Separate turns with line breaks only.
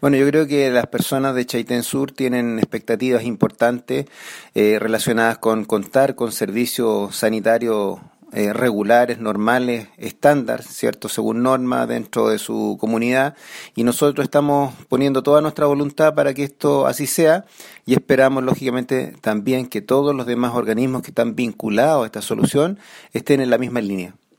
Bueno, yo creo que las personas de Chaitén Sur tienen expectativas importantes eh, relacionadas con contar con servicios sanitarios eh, regulares, normales, estándar, ¿cierto? Según norma dentro de su comunidad. Y nosotros estamos poniendo toda nuestra voluntad para que esto así sea y esperamos, lógicamente, también que todos los demás organismos que están vinculados a esta solución estén en la misma línea.